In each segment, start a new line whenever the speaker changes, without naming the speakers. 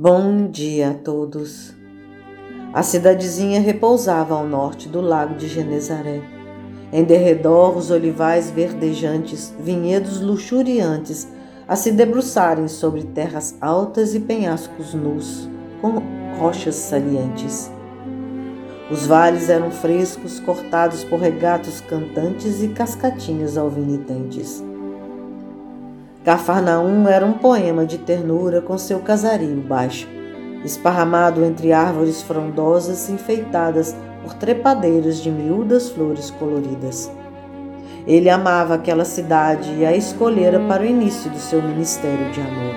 Bom dia a todos. A cidadezinha repousava ao norte do lago de Genezaré. Em derredor, os olivais verdejantes, vinhedos luxuriantes, a se debruçarem sobre terras altas e penhascos nus, com rochas salientes. Os vales eram frescos, cortados por regatos cantantes e cascatinhas alvinitentes. Cafarnaum era um poema de ternura com seu casario baixo, esparramado entre árvores frondosas enfeitadas por trepadeiras de miúdas flores coloridas. Ele amava aquela cidade e a escolhera para o início do seu ministério de amor.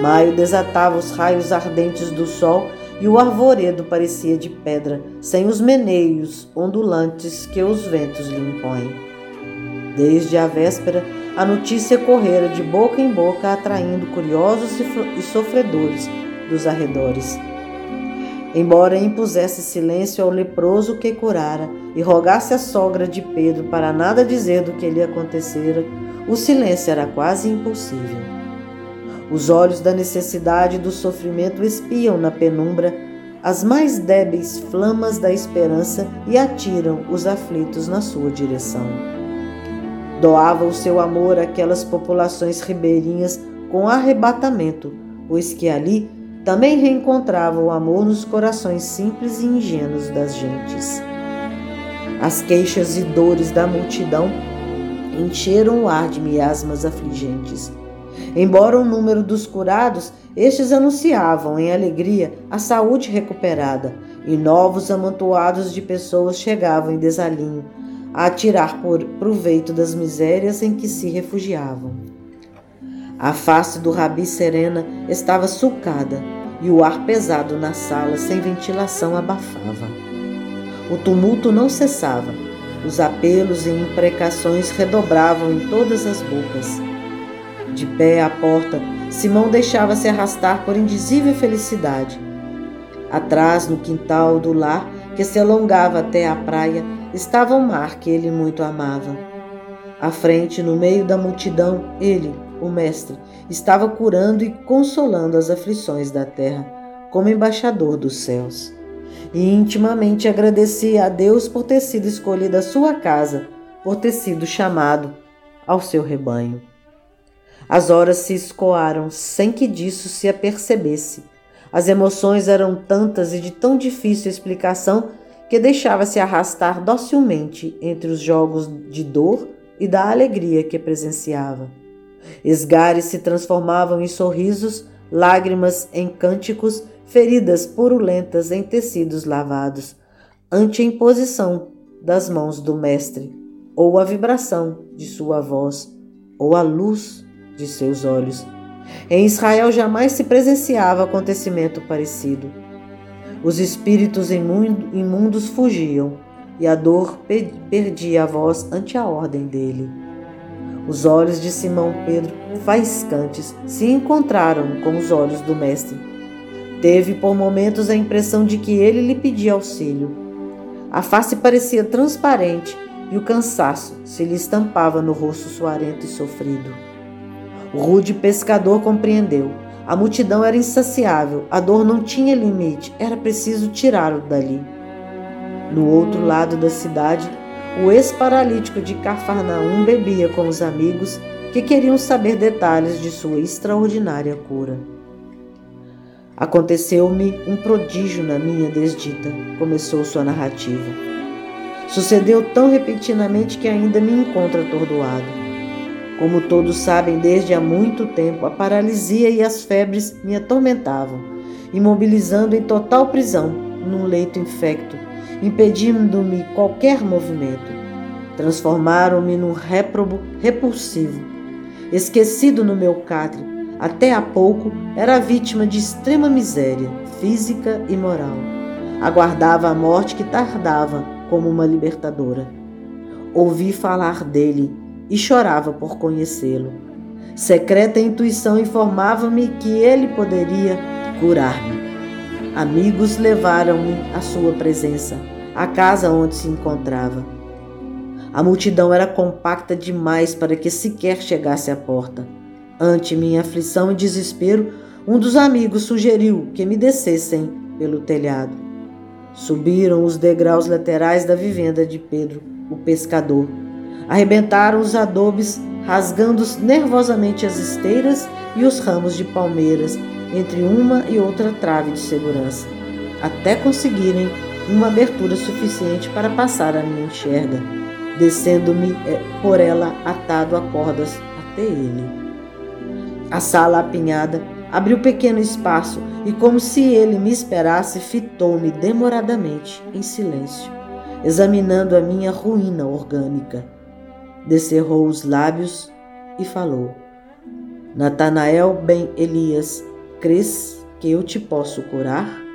Maio desatava os raios ardentes do sol e o arvoredo parecia de pedra, sem os meneios ondulantes que os ventos lhe impõem. Desde a véspera, a notícia correra de boca em boca, atraindo curiosos e sofredores dos arredores. Embora impusesse silêncio ao leproso que curara e rogasse à sogra de Pedro para nada dizer do que lhe acontecera, o silêncio era quase impossível. Os olhos da necessidade e do sofrimento espiam na penumbra as mais débeis flamas da esperança e atiram os aflitos na sua direção. Doava o seu amor àquelas populações ribeirinhas com arrebatamento, pois que ali também reencontrava o amor nos corações simples e ingênuos das gentes. As queixas e dores da multidão encheram o ar de miasmas afligentes. Embora o número dos curados, estes anunciavam em alegria a saúde recuperada, e novos amontoados de pessoas chegavam em desalinho, a tirar por proveito das misérias em que se refugiavam. A face do rabi serena estava sulcada e o ar pesado na sala sem ventilação abafava. O tumulto não cessava. Os apelos e imprecações redobravam em todas as bocas. De pé à porta, Simão deixava-se arrastar por indizível felicidade. Atrás, no quintal do lar, que se alongava até a praia, estava o mar que ele muito amava. À frente, no meio da multidão, ele, o Mestre, estava curando e consolando as aflições da terra, como embaixador dos céus. E intimamente agradecia a Deus por ter sido escolhido a sua casa, por ter sido chamado ao seu rebanho. As horas se escoaram sem que disso se apercebesse. As emoções eram tantas e de tão difícil explicação que deixava-se arrastar docilmente entre os jogos de dor e da alegria que presenciava. Esgares se transformavam em sorrisos, lágrimas em cânticos, feridas purulentas em tecidos lavados, ante a imposição das mãos do Mestre, ou a vibração de sua voz, ou a luz de seus olhos. Em Israel jamais se presenciava acontecimento parecido. Os espíritos imundos fugiam e a dor perdia a voz ante a ordem dele. Os olhos de Simão Pedro, faiscantes, se encontraram com os olhos do Mestre. Teve por momentos a impressão de que ele lhe pedia auxílio. A face parecia transparente e o cansaço se lhe estampava no rosto suarento e sofrido. O rude pescador compreendeu a multidão era insaciável, a dor não tinha limite, era preciso tirá-lo dali. No outro lado da cidade, o ex-paralítico de Cafarnaum bebia com os amigos que queriam saber detalhes de sua extraordinária cura. Aconteceu-me um prodígio na minha desdita, começou sua narrativa. Sucedeu tão repentinamente que ainda me encontro atordoado. Como todos sabem, desde há muito tempo, a paralisia e as febres me atormentavam, imobilizando em total prisão num leito infecto, impedindo-me qualquer movimento. Transformaram-me num réprobo repulsivo. Esquecido no meu catre, até há pouco era vítima de extrema miséria, física e moral. Aguardava a morte que tardava como uma libertadora. Ouvi falar dele e chorava por conhecê-lo. Secreta intuição informava-me que ele poderia curar-me. Amigos levaram-me à sua presença, à casa onde se encontrava. A multidão era compacta demais para que sequer chegasse à porta. Ante minha aflição e desespero, um dos amigos sugeriu que me descessem pelo telhado. Subiram os degraus laterais da vivenda de Pedro, o pescador. Arrebentaram os adobes, rasgando nervosamente as esteiras e os ramos de palmeiras entre uma e outra trave de segurança, até conseguirem uma abertura suficiente para passar a minha enxerga, descendo-me eh, por ela atado a cordas até ele. A sala apinhada abriu pequeno espaço e, como se ele me esperasse, fitou-me demoradamente, em silêncio, examinando a minha ruína orgânica. Descerrou os lábios e falou: Natanael ben Elias, crês que eu te posso curar?